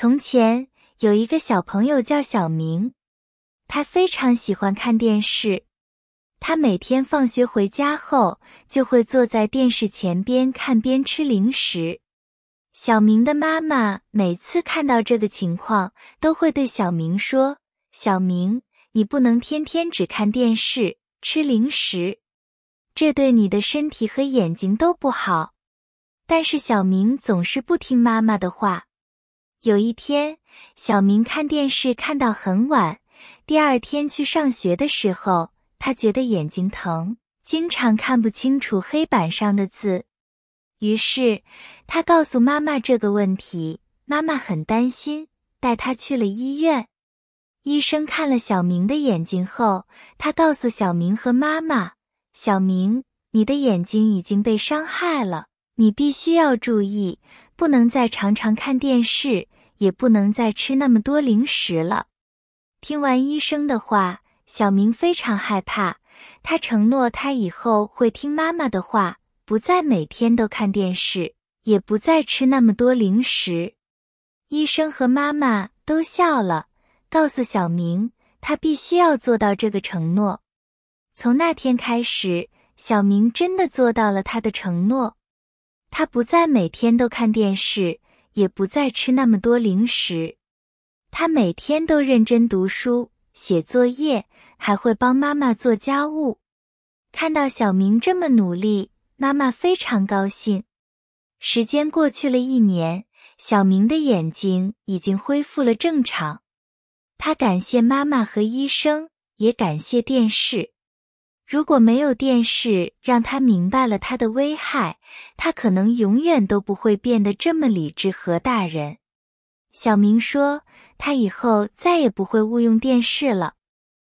从前有一个小朋友叫小明，他非常喜欢看电视。他每天放学回家后，就会坐在电视前边看边吃零食。小明的妈妈每次看到这个情况，都会对小明说：“小明，你不能天天只看电视、吃零食，这对你的身体和眼睛都不好。”但是小明总是不听妈妈的话。有一天，小明看电视看到很晚，第二天去上学的时候，他觉得眼睛疼，经常看不清楚黑板上的字。于是他告诉妈妈这个问题，妈妈很担心，带他去了医院。医生看了小明的眼睛后，他告诉小明和妈妈：“小明，你的眼睛已经被伤害了，你必须要注意，不能再常常看电视，也不能再吃那么多零食了。”听完医生的话，小明非常害怕，他承诺他以后会听妈妈的话。不再每天都看电视，也不再吃那么多零食。医生和妈妈都笑了，告诉小明他必须要做到这个承诺。从那天开始，小明真的做到了他的承诺。他不再每天都看电视，也不再吃那么多零食。他每天都认真读书、写作业，还会帮妈妈做家务。看到小明这么努力。妈妈非常高兴。时间过去了一年，小明的眼睛已经恢复了正常。他感谢妈妈和医生，也感谢电视。如果没有电视，让他明白了他的危害，他可能永远都不会变得这么理智和大人。小明说：“他以后再也不会误用电视了。”